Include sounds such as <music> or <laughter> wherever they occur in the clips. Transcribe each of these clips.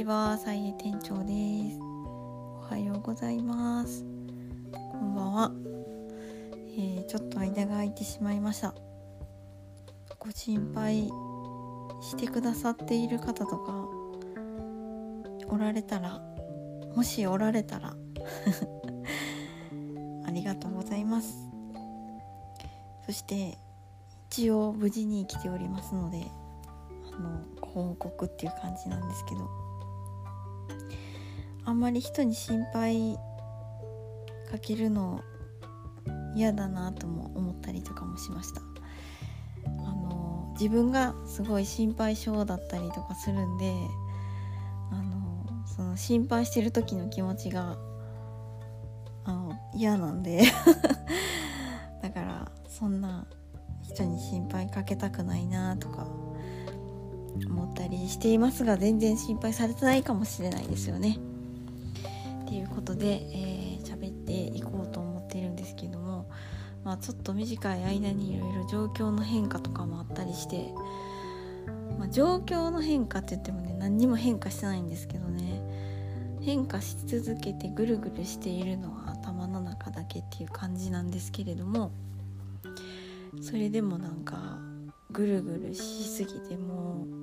ちは、さいえ店長です。おはようございます。こんばんは。えーちょっと間が空いてしまいました。ご心配してくださっている方とかおられたら、もしおられたら <laughs> ありがとうございます。そして一応無事に生きておりますので。あのご報告っていう感じなんですけどあんまり人に心配かけるの嫌だなとも思ったりとかもしました。あの自分がすごい心配性だったりとかするんであのその心配してる時の気持ちがあの嫌なんで。<laughs> だからそんな人に心配かけたくないなとか思ったりしていますが全然心配されてないかもしれないですよね。っていうことでえー喋、っていこうと思っているんですけども、まあ、ちょっと短い間にいろいろ状況の変化とかもあったりして、まあ、状況の変化って言ってもね何にも変化してないんですけどね変化し続けてぐるぐるしているのは頭の中だけっていう感じなんですけれどもそれでもなんかぐるぐるしすぎてもう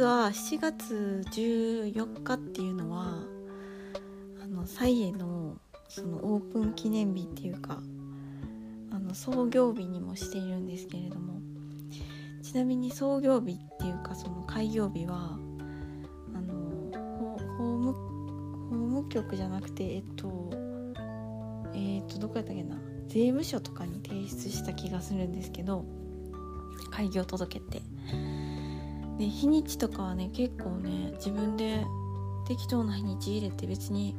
実は7月14日っていうのはあのサイエのそのオープン記念日っていうかあの創業日にもしているんですけれどもちなみに創業日っていうかその開業日はあの法務法務局じゃなくてえっとえっとどこやったっけな税務署とかに提出した気がするんですけど開業届って。で日にちとかはね結構ね自分で適当な日にち入れて別に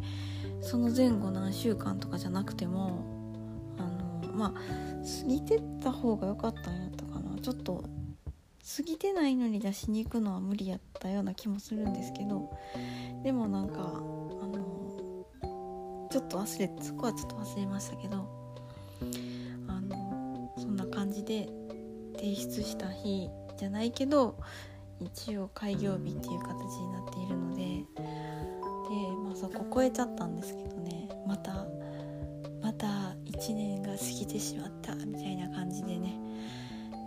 その前後何週間とかじゃなくてもあのまあ過ぎてった方が良かったんやったかな。ちょっと過ぎてないのに出しに行くのは無理やったような気もするんですけどでもなんかあのちょっと忘れそこはちょっと忘れましたけどあのそんな感じで提出した日じゃないけど一応開業日っていう形になっているのでで、まあ、そこ超えちゃったんですけどね。またまた1年が過ぎてしまったみたいな感じでね。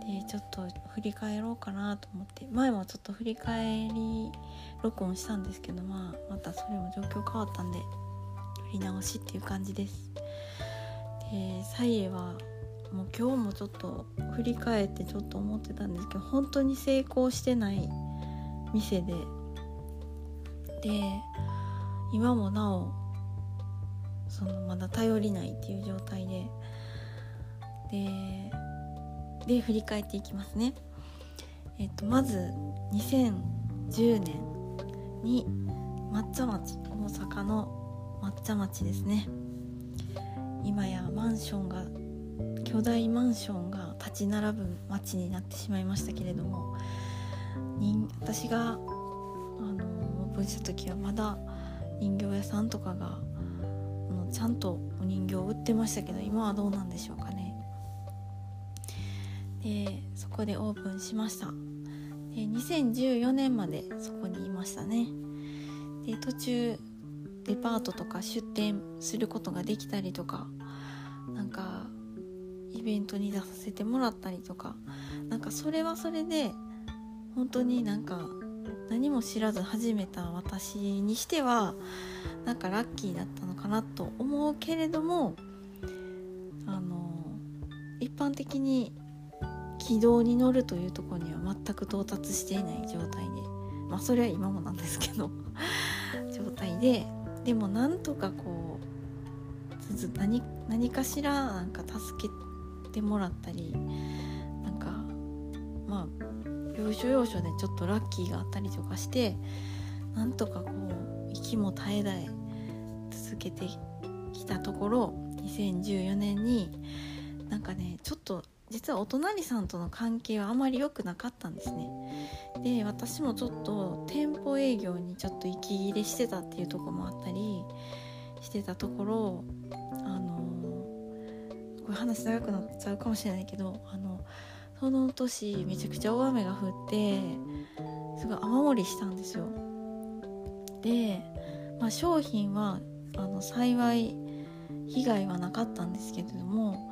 でちょっと振り返ろうかなと思って。前もちょっと振り返り録音したんですけど、まあ、またそれも状況変わったんで振り直しっていう感じです。でサイエはもう今日もちょっと振り返ってちょっと思ってたんですけど本当に成功してない店でで今もなおそのまだ頼りないっていう状態ででで振り返っていきますね。えっと、まず2010年に抹茶町大阪の抹茶町ですね今やマンションが巨大マンションが立ち並ぶ町になってしまいましたけれども私があのオープンした時はまだ人形屋さんとかがちゃんとお人形を売ってましたけど今はどうなんでしょうかね。でそこでオープンしました。で2014年までそこにいましたね。で途中デパートとか出店することができたりとかなんかベントに出させてもらったりとか。なんかそれはそれで本当になんか何も知らず始めた私にしてはなんかラッキーだったのかなと思うけれどもあの一般的に軌道に乗るというとこには全く到達していない状態でまあそれは今もなんですけど状態ででもなんとかこう何何かしらなんか助けてもらったりなんかまあ要所要所でちょっとラッキーがあったりとかしてなんとかこう息も絶え絶え続けてきたところ2014年になんかねちょっと実はお隣さんとの関係はあまり良くなかったんですね。で私もちょっと店舗営業にちょっと息切れしてたっていうところもあったりしてたところあのこれ話長くなっちゃうかもしれないけどあのその年めちゃくちゃ大雨が降ってすごい雨漏りしたんですよ。で、まあ、商品はあの幸い被害はなかったんですけれども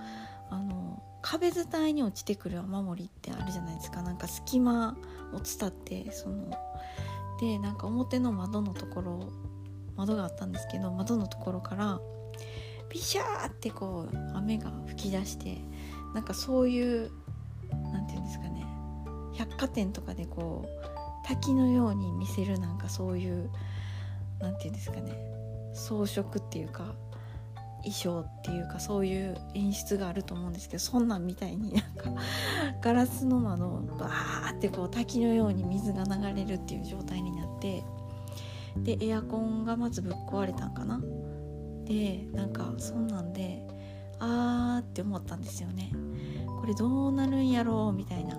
あの壁伝いに落ちてくる雨漏りってあるじゃないですか。なんか隙間を伝ってそのでなんか表の窓のところ窓があったんですけど窓のところからビシャーってこう雨が吹き出してなんかそういう何て言うんですかね百貨店とかでこう滝のように見せるなんかそういう何て言うんですかね装飾っていうか衣装っていうかそういう演出があると思うんですけどそんなんみたいになんかガラスの窓をバーってこう滝のように水が流れるっていう状態になってでエアコンがまずぶっ壊れたんかな。でなんかそんなんであーって思ったんですよね。これどうなるんやろうみたいな。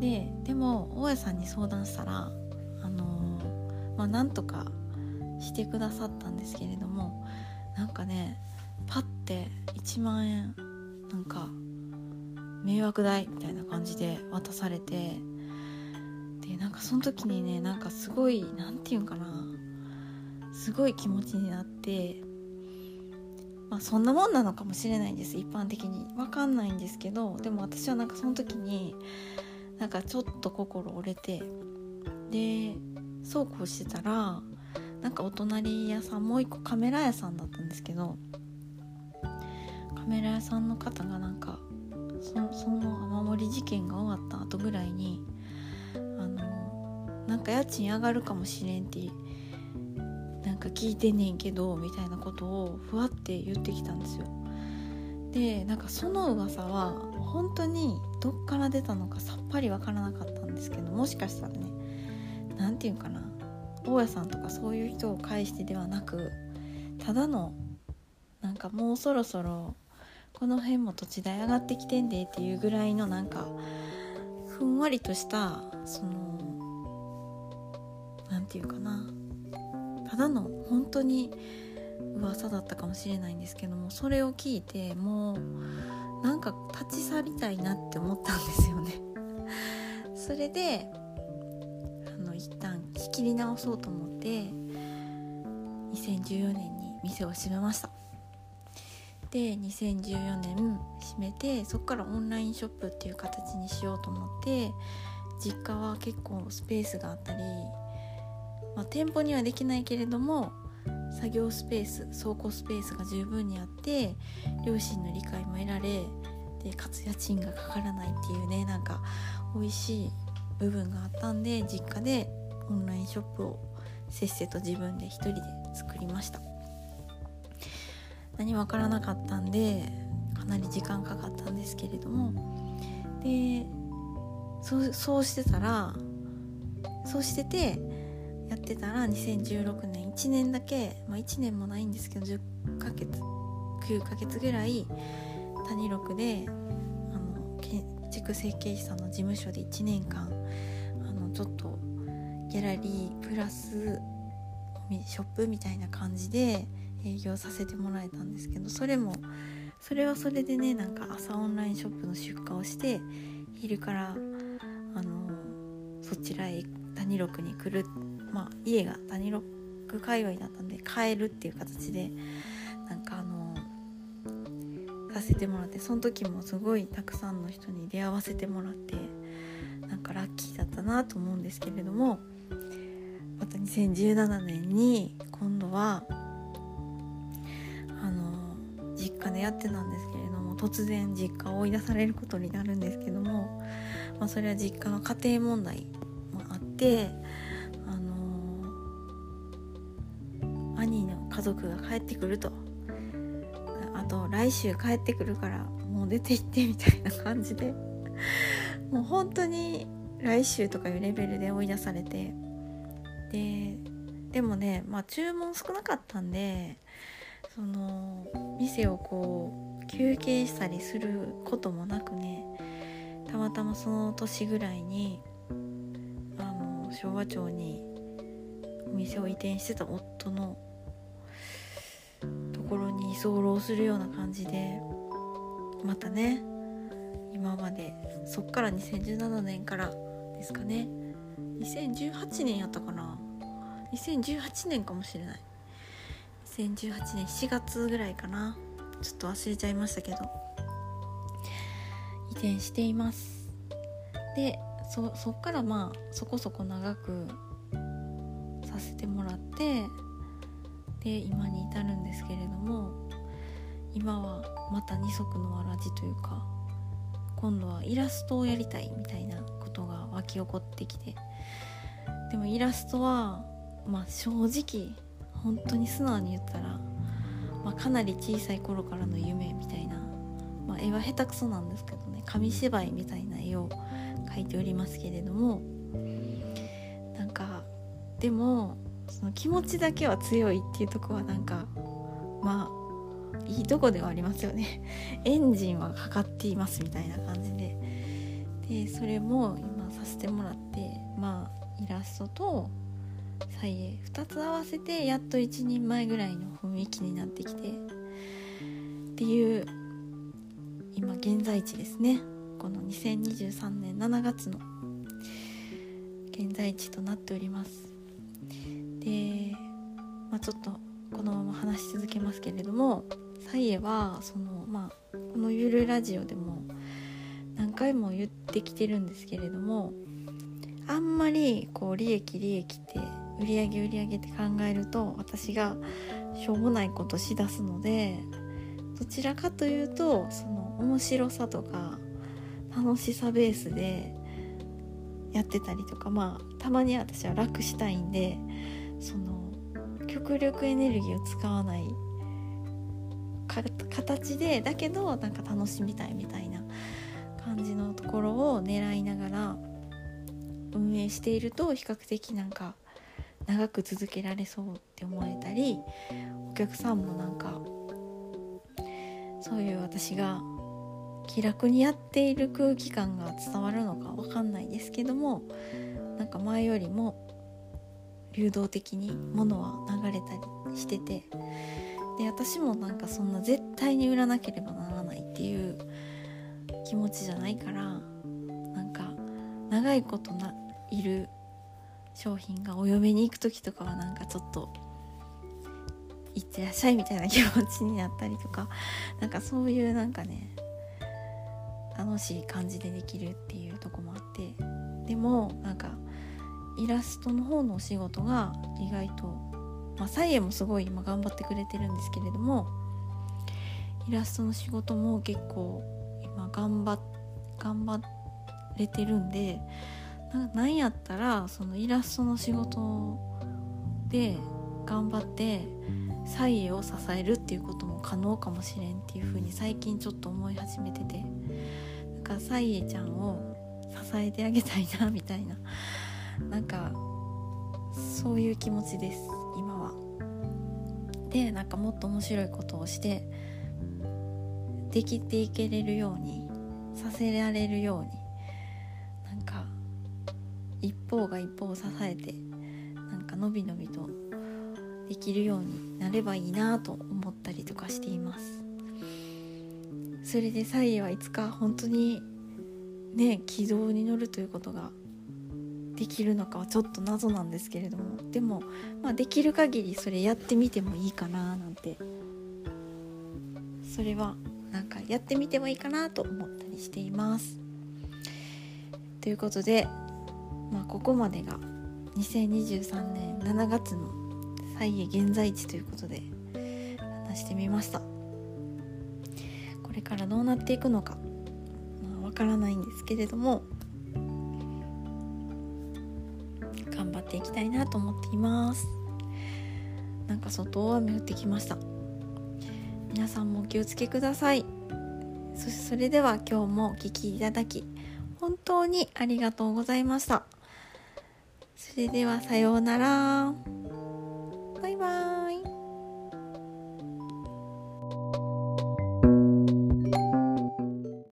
ででも大家さんに相談したらあのー、まあなんとかしてくださったんですけれどもなんかねパッて1万円なんか迷惑代みたいな感じで渡されてでなんかその時にねなんかすごい何て言うんかな。すごい気持ちになってまあそんなもんなのかもしれないんです。一般的に。分かんないんですけどでも私はなんかその時になんかちょっと心折れてでそうこうしてたらなんかお隣屋さんもう一個カメラ屋さんだったんですけどカメラ屋さんの方がなんかその雨漏り事件が終わった後ぐらいにあのなんか家賃上がるかもしれんってか聞いてんねんけどみたいなことをふわって言ってきたんですよ。でなんかその噂は本当にどっから出たのかさっぱりわからなかったんですけどもしかしたらね何て言うかな大家さんとかそういう人を介してではなくただのなんかもうそろそろこの辺も土地代上がってきてんでっていうぐらいのなんかふんわりとしたその何て言うかなただの本当に噂だったかもしれないんですけどもそれを聞いてもうなんか立ち去りたいなって思ったんですよね。<laughs> それであの一旦仕切り直そうと思って2014年に店を閉めました。で2014年閉めてそこからオンラインショップっていう形にしようと思って実家は結構スペースがあったり、まあ、店舗にはできないけれども作業スペース倉庫スペースが十分にあって両親の理解も得られでかつ家賃がかからないっていうねなんか美味しい部分があったんで実家でオンラインショップをせっせと自分で一人で作りました。何もわからなかったんでかなり時間かかったんですけれどもでそうしてたらそうしててやってたら2016年1年だけ、まあ、1年もないんですけど10ヶ月9ヶ月ぐらい谷六であの建築設計士さんの事務所で1年間あのちょっとギャラリープラスショップみたいな感じで営業させてもらえたんですけどそれもそれはそれでねなんか朝オンラインショップの出荷をして昼からあのそちらへ谷六に来るまあ家が谷六界隈だったんで帰るっていう形でなんかあのさせてもらってその時もすごいたくさんの人に出会わせてもらってなんかラッキーだったなと思うんですけれどもまた2017年に今度はあの実家でやってたんですけれども突然実家を追い出されることになるんですけども、まあ、それは実家の家庭問題もあって家族が帰ってくると。あと来週帰ってくるからもう出て行ってみたいな感じで。<laughs> もう本当に来週とかいうレベルで追い出されて。ででもねまあ注文少なかったんでその店をこう休憩したりすることもなくねたまたまその年ぐらいにあの昭和町にお店を移転してた夫のところに居候するような感じでまたね今までそっから2017年からですかね。2018年やったかな。2018年かもしれない。2018年7月ぐらいかな。ちょっと忘れちゃいましたけど。移転しています。でそそっからまあそこそこ長くさせてもらってで今に至るんですけれども今はまた二足のわらじというか今度はイラストをやりたいみたいなことが湧き起こってきてでもイラストはまあ正直本当に素直に言ったら、まあ、かなり小さい頃からの夢みたいな、まあ、絵は下手くそなんですけどね紙芝居みたいな絵を描いておりますけれどもなんかでもその気持ちだけは強いっていうとこはなんかまあいいとこではありますよね。<laughs> エンジンはかかっていますみたいな感じで。でそれも今させてもらってまあイラストと菜園2つ合わせてやっと一人前ぐらいの雰囲気になってきてっていう今現在地ですね。この2023年7月の現在地となっております。で、まあ、ちょっとこのまま話し続けますけれどもサイエはそのまあこのゆるラジオでも何回も言ってきてるんですけれどもあんまりこう利益利益って売り上げ売り上げって考えると私がしょうもないことしだすのでどちらかというとその面白さとか楽しさベースでやってたりとかまあたまに私は楽したいんでその極力エネルギーを使わない形でだけどなんか楽しみたいみたいな感じのところを狙いながら運営していると比較的なんか長く続けられそうって思えたりお客さんもなんかそういう私が気楽にやっている空気感が伝わるのか分かんないですけどもなんか前よりも流動的に物は流れたりしててで私もなんかそんな絶対に売らなければならないっていう気持ちじゃないからなんか長いことないる商品がお嫁に行く時とかはなんかちょっと行ってらっしゃいみたいな気持ちになったりとか <laughs> なんかそういうなんかね楽しい感じでできるっていうとこもあってでもなんかイラストの方のお仕事が意外とまあサイエもすごい今頑張ってくれてるんですけれどもイラストの仕事も結構今頑張頑張れてるんでなんやったらそのイラストの仕事で頑張ってサイエを支えるっていうことも可能かもしれんっていう風に最近ちょっと思い始めててだからサイエちゃんを支えてあげたいなみたいななんかそういう気持ちです今は。でなんかもっと面白いことをしてできていけれるようにさせられるようになんか一方が一方を支えてなんかのびのびとできるようになればいいなと思ったりとかしていますそれでサイはいつか本当にね軌道に乗るということができるのかはちょっと謎なんですけれどもでも、まあ、できる限りそれやってみてもいいかななんて。それはなんかやってみてもいいかなと思ったりしています。ということでまあ、ここまでが2023年7月の再エ現在地ということで話してみました。これからどうなっていくのかわ、まあ、からないんですけれども頑張っていきたいなと思っていますなんか外雨降ってきました皆さんもお気をつけくださいそしてそれでは今日もお聴きいただき本当にありがとうございました。それではさようなら。